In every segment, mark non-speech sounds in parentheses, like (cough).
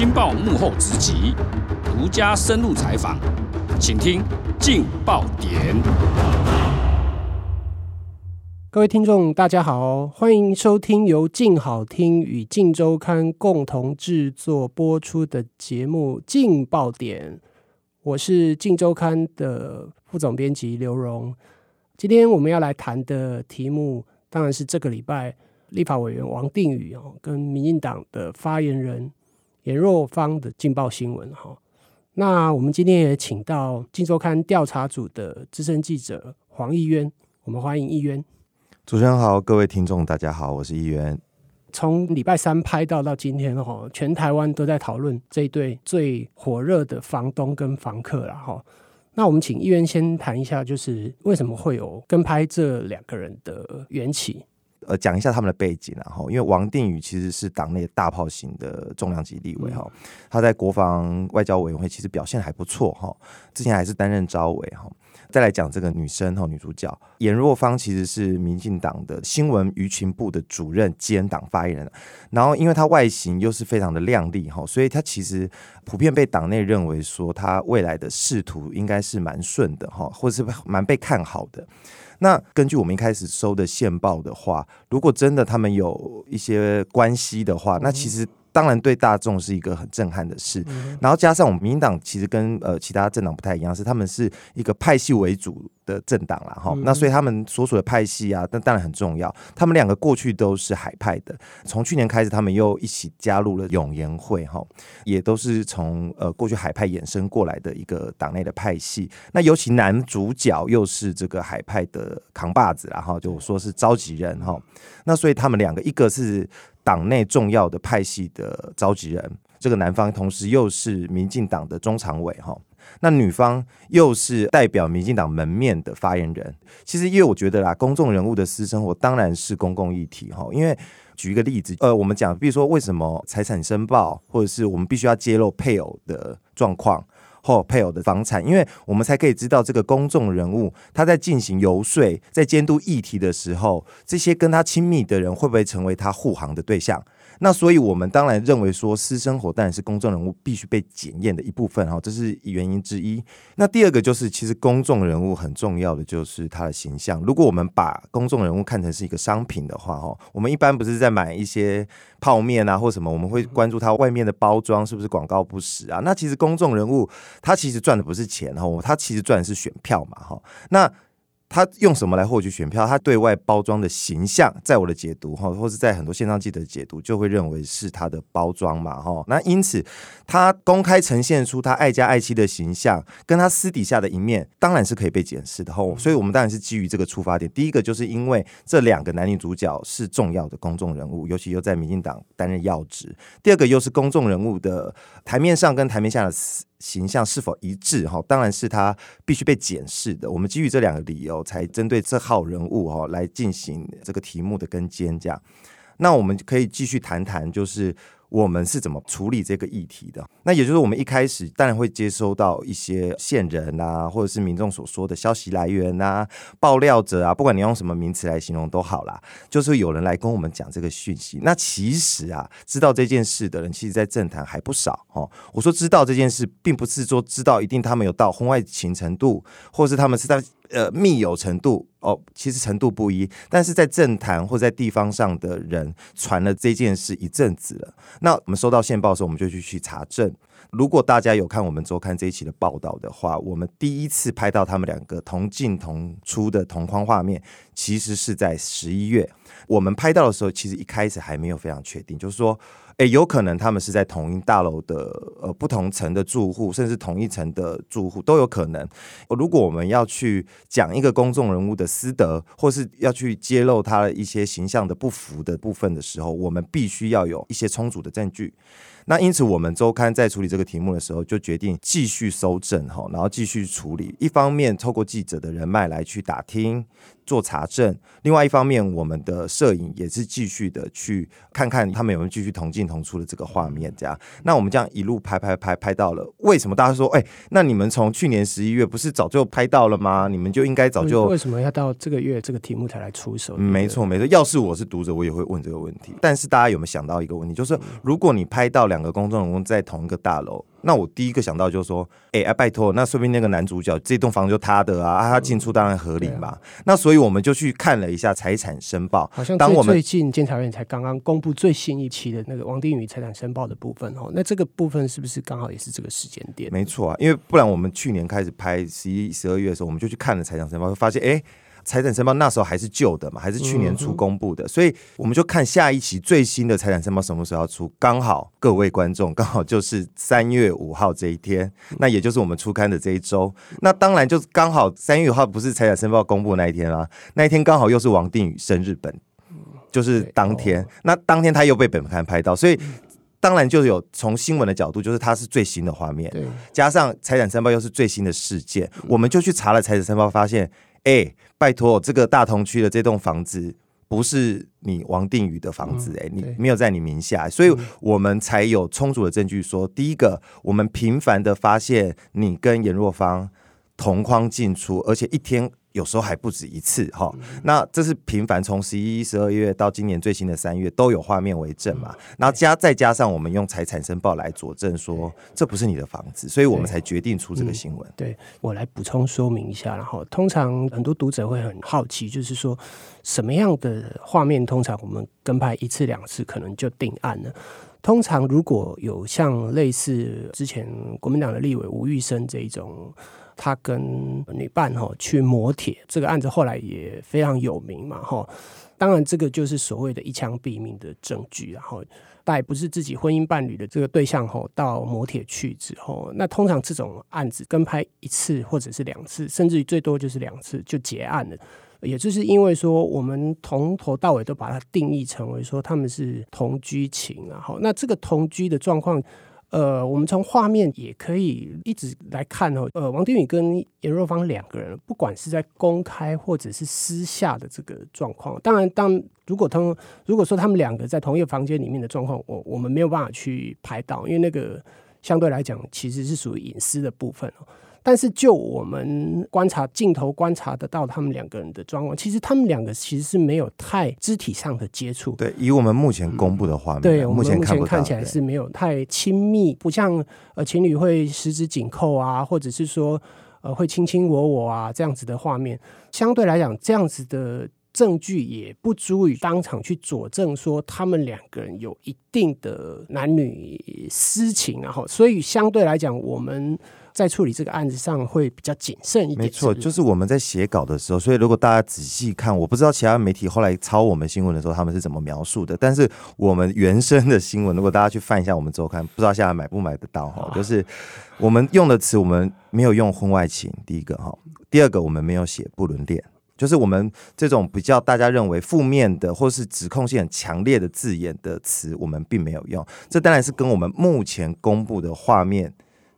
镜报幕后直击，独家深入采访，请听劲爆点。各位听众，大家好，欢迎收听由镜好听与镜周刊共同制作播出的节目《劲爆点》，我是镜周刊的副总编辑刘荣。今天我们要来谈的题目，当然是这个礼拜立法委员王定宇哦，跟民进党的发言人颜若芳的劲爆新闻哈。那我们今天也请到《金周刊》调查组的资深记者黄义渊，我们欢迎义渊。主持人好，各位听众大家好，我是义渊。从礼拜三拍到到今天哈，全台湾都在讨论这一对最火热的房东跟房客了哈。那我们请议员先谈一下，就是为什么会有跟拍这两个人的缘起？呃，讲一下他们的背景，然后因为王定宇其实是党内大炮型的重量级立委哈，他在国防外交委员会其实表现还不错哈，之前还是担任招委哈。再来讲这个女生哈，女主角颜若芳其实是民进党的新闻舆情部的主任兼党发言人，然后因为她外形又是非常的靓丽哈，所以她其实普遍被党内认为说她未来的仕途应该是蛮顺的哈，或者是蛮被看好的。那根据我们一开始收的线报的话，如果真的他们有一些关系的话，那其实。当然，对大众是一个很震撼的事。然后加上我们民进党其实跟呃其他政党不太一样，是他们是一个派系为主的政党啦哈。那所以他们所属的派系啊，但当然很重要。他们两个过去都是海派的，从去年开始，他们又一起加入了永延会哈，也都是从呃过去海派衍生过来的一个党内的派系。那尤其男主角又是这个海派的扛把子，然后就说是召集人哈。那所以他们两个，一个是。党内重要的派系的召集人，这个男方同时又是民进党的中常委哈，那女方又是代表民进党门面的发言人。其实，因为我觉得啦，公众人物的私生活当然是公共议题哈。因为举一个例子，呃，我们讲，比如说为什么财产申报，或者是我们必须要揭露配偶的状况。或配偶的房产，因为我们才可以知道这个公众人物他在进行游说、在监督议题的时候，这些跟他亲密的人会不会成为他护航的对象？那所以，我们当然认为说，私生活当然是公众人物必须被检验的一部分哈，这是原因之一。那第二个就是，其实公众人物很重要的就是他的形象。如果我们把公众人物看成是一个商品的话哈，我们一般不是在买一些泡面啊或什么，我们会关注他外面的包装是不是广告不实啊？那其实公众人物他其实赚的不是钱哈，他其实赚的是选票嘛哈。那他用什么来获取选票？他对外包装的形象，在我的解读哈，或是在很多线上记者的解读，就会认为是他的包装嘛哈。那因此，他公开呈现出他爱家爱妻的形象，跟他私底下的一面，当然是可以被检视的哈。所以我们当然是基于这个出发点。第一个就是因为这两个男女主角是重要的公众人物，尤其又在民进党担任要职。第二个又是公众人物的台面上跟台面下的。形象是否一致？哈，当然是他必须被检视的。我们基于这两个理由，才针对这号人物哈来进行这个题目的跟肩。这样，那我们可以继续谈谈，就是。我们是怎么处理这个议题的？那也就是我们一开始当然会接收到一些线人啊，或者是民众所说的消息来源啊、爆料者啊，不管你用什么名词来形容都好啦，就是有人来跟我们讲这个讯息。那其实啊，知道这件事的人，其实在政坛还不少哦。我说知道这件事，并不是说知道一定他们有到婚外情程度，或是他们是在。呃，密友程度哦，其实程度不一，但是在政坛或在地方上的人传了这件事一阵子了。那我们收到线报的时候，我们就去去查证。如果大家有看我们周刊这一期的报道的话，我们第一次拍到他们两个同进同出的同框画面，其实是在十一月。我们拍到的时候，其实一开始还没有非常确定，就是说。诶，有可能他们是在同一大楼的呃不同层的住户，甚至同一层的住户都有可能。如果我们要去讲一个公众人物的私德，或是要去揭露他的一些形象的不符的部分的时候，我们必须要有一些充足的证据。那因此，我们周刊在处理这个题目的时候，就决定继续搜证哈，然后继续处理。一方面，透过记者的人脉来去打听。做查证，另外一方面，我们的摄影也是继续的去看看他们有没有继续同进同出的这个画面。这样，那我们这样一路拍拍拍拍到了，为什么大家说，哎、欸，那你们从去年十一月不是早就拍到了吗？你们就应该早就为什么要到这个月这个题目才来出手？没错，没错。要是我是读者，我也会问这个问题。但是大家有没有想到一个问题，就是如果你拍到两个公众人物在同一个大楼？那我第一个想到就是说，哎、欸、啊，拜托，那说不定那个男主角这栋房子就他的啊，啊他进出当然合理嘛。那所以我们就去看了一下财产申报，好像当我们最近监察院才刚刚公布最新一期的那个王定宇财产申报的部分哦，那这个部分是不是刚好也是这个时间点？没错啊，因为不然我们去年开始拍十一、十二月的时候，我们就去看了财产申报，会发现哎。欸财产申报那时候还是旧的嘛，还是去年初公布的，所以我们就看下一期最新的财产申报什么时候要出。刚好各位观众 (laughs) 刚好就是三月五号这一天，那也就是我们出刊的这一周。那当然就刚好三月五号不是财产申报公布那一天啊，那一天刚好又是王定宇生日本，就是当天。那当天他又被本刊拍到，所以当然就有从新闻的角度，就是它是最新的画面，加上财产申报又是最新的事件，我们就去查了财产申报，发现。哎、欸，拜托，这个大同区的这栋房子不是你王定宇的房子、欸，哎、嗯，你没有在你名下，所以我们才有充足的证据说，第一个，我们频繁的发现你跟严若芳同框进出，而且一天。有时候还不止一次哈，那这是频繁，从十一、十二月到今年最新的三月都有画面为证嘛。然后加再加上我们用财产申报来佐证说这不是你的房子，所以我们才决定出这个新闻。对，我来补充说明一下，然后通常很多读者会很好奇，就是说什么样的画面通常我们跟拍一次两次可能就定案了。通常如果有像类似之前国民党的立委吴玉生这一种。他跟女伴哈去磨铁，这个案子后来也非常有名嘛哈。当然，这个就是所谓的一枪毙命的证据，然后带不是自己婚姻伴侣的这个对象哈到磨铁去之后，那通常这种案子跟拍一次或者是两次，甚至于最多就是两次就结案了。也就是因为说，我们从头到尾都把它定义成为说他们是同居情，然后那这个同居的状况。呃，我们从画面也可以一直来看哦。呃，王定宇跟严若芳两个人，不管是在公开或者是私下的这个状况，当然，当如果他们如果说他们两个在同一个房间里面的状况，我我们没有办法去拍到，因为那个相对来讲其实是属于隐私的部分哦。但是就我们观察镜头观察得到他们两个人的状况，其实他们两个其实是没有太肢体上的接触。对，以我们目前公布的画面，嗯、对，目前看起来是没有太亲密，不像呃情侣会十指紧扣啊，或者是说呃会卿卿我我啊这样子的画面。相对来讲，这样子的证据也不足以当场去佐证说他们两个人有一定的男女私情，然后所以相对来讲我们。在处理这个案子上会比较谨慎一点。没错，就是我们在写稿的时候，所以如果大家仔细看，我不知道其他媒体后来抄我们新闻的时候他们是怎么描述的，但是我们原生的新闻，如果大家去翻一下我们周刊，不知道现在买不买得到哈？就是我们用的词，我们没有用婚外情，第一个哈，第二个我们没有写不伦恋，就是我们这种比较大家认为负面的或是指控性很强烈的字眼的词，我们并没有用。这当然是跟我们目前公布的画面。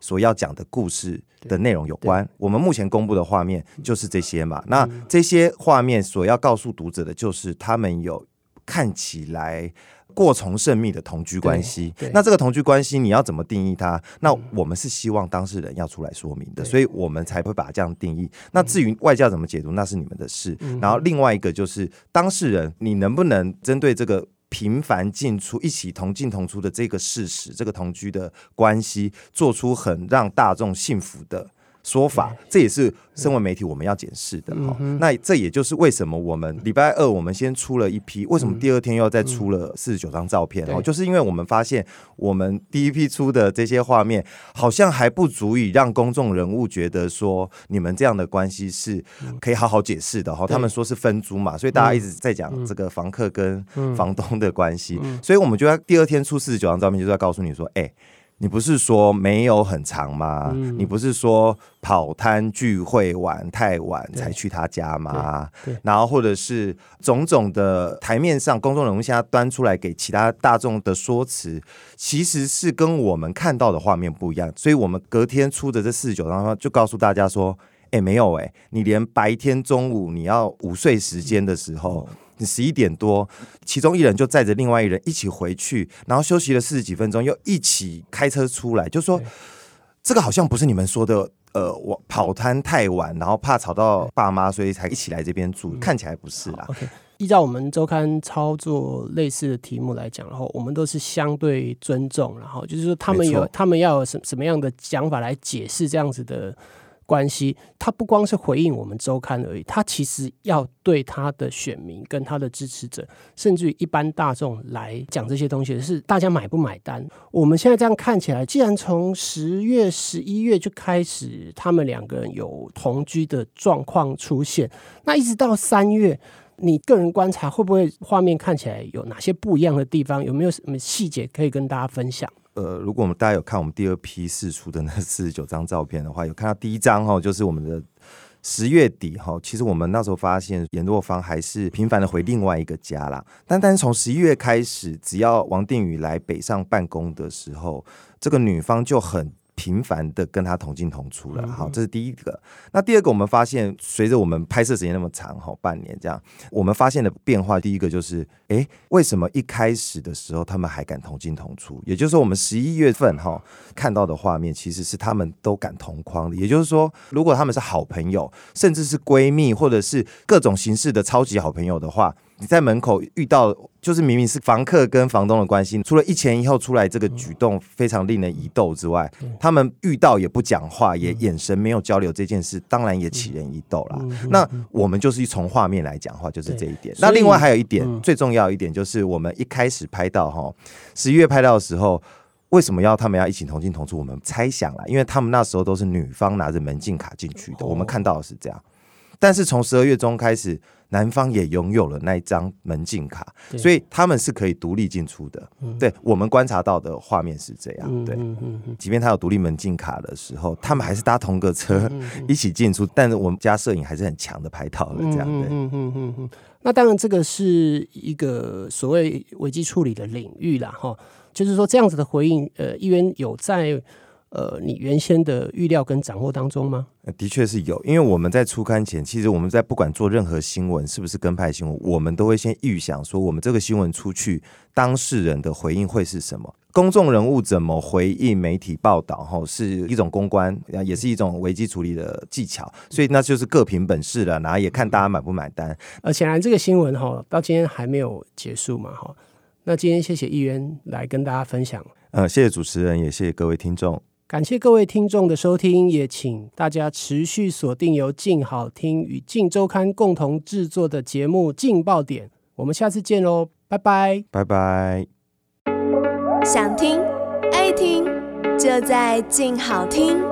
所要讲的故事的内容有关，我们目前公布的画面就是这些嘛。那这些画面所要告诉读者的就是，他们有看起来过从甚密的同居关系。那这个同居关系你要怎么定义它？那我们是希望当事人要出来说明的，所以我们才会把它这样定义。那至于外教怎么解读，那是你们的事。然后另外一个就是当事人，你能不能针对这个？频繁进出、一起同进同出的这个事实，这个同居的关系，做出很让大众信服的说法，这也是身为媒体我们要检视的哈。那这也就是为什么我们礼拜二我们先出了一批，为什么第二天又要再出了四十九张照片？哦，就是因为我们发现我们第一批出的这些画面好像还不足以让公众人物觉得说你们这样的关系是可以好好解释的哈。他们说是分租嘛，所以大家一直在讲这个房客跟房东的关系，所以我们就要第二天出四十九张照片，就是要告诉你说，哎。你不是说没有很长吗？嗯、你不是说跑摊聚会玩太晚才去他家吗？然后或者是种种的台面上公众人物现在端出来给其他大众的说辞，其实是跟我们看到的画面不一样。所以我们隔天出的这四十九张就告诉大家说。哎，没有哎，你连白天中午你要午睡时间的时候，你十一点多，其中一人就载着另外一人一起回去，然后休息了四十几分钟，又一起开车出来，就说这个好像不是你们说的。呃，我跑摊太晚，然后怕吵到爸妈，所以才一起来这边住。嗯、看起来不是啦。OK，依照我们周刊操作类似的题目来讲，然后我们都是相对尊重，然后就是说他们有他们要有什什么样的讲法来解释这样子的。关系，他不光是回应我们周刊而已，他其实要对他的选民、跟他的支持者，甚至于一般大众来讲这些东西，是大家买不买单？我们现在这样看起来，既然从十月、十一月就开始，他们两个人有同居的状况出现，那一直到三月，你个人观察会不会画面看起来有哪些不一样的地方？有没有什么细节可以跟大家分享？呃，如果我们大家有看我们第二批试出的那四十九张照片的话，有看到第一张哈，就是我们的十月底哈。其实我们那时候发现颜若芳还是频繁的回另外一个家啦。但但是从十一月开始，只要王定宇来北上办公的时候，这个女方就很。频繁的跟他同进同出了，好，这是第一个。那第二个，我们发现随着我们拍摄时间那么长，哈，半年这样，我们发现的变化，第一个就是，哎，为什么一开始的时候他们还敢同进同出？也就是说，我们十一月份哈看到的画面，其实是他们都敢同框的。也就是说，如果他们是好朋友，甚至是闺蜜，或者是各种形式的超级好朋友的话。你在门口遇到，就是明明是房客跟房东的关系，除了一前一后出来这个举动非常令人疑窦之外，他们遇到也不讲话，也眼神没有交流，这件事当然也起人疑窦了。那我们就是从画面来讲话，就是这一点。那另外还有一点，最重要一点就是我们一开始拍到哈，十一月拍到的时候，为什么要他们要一起同进同出？我们猜想了，因为他们那时候都是女方拿着门禁卡进去的，我们看到的是这样。但是从十二月中开始，男方也拥有了那一张门禁卡，所以他们是可以独立进出的。嗯、对，我们观察到的画面是这样。对，嗯嗯嗯、即便他有独立门禁卡的时候，他们还是搭同个车一起进出。但是我们家摄影还是很强的拍到了这样。对，嗯嗯嗯嗯。那当然，这个是一个所谓危机处理的领域啦。哈。就是说，这样子的回应，呃，议员有在。呃，你原先的预料跟掌握当中吗？的确是有，因为我们在出刊前，其实我们在不管做任何新闻，是不是跟拍新闻，我们都会先预想说，我们这个新闻出去，当事人的回应会是什么？公众人物怎么回应媒体报道？吼，是一种公关，也是一种危机处理的技巧，所以那就是各凭本事了，然后也看大家买不买单。呃显然这个新闻哈，到今天还没有结束嘛，哈。那今天谢谢议员来跟大家分享。呃，谢谢主持人，也谢谢各位听众。感谢各位听众的收听，也请大家持续锁定由静好听与静周刊共同制作的节目《劲爆点》，我们下次见喽，拜拜，拜拜。想听爱听，就在静好听。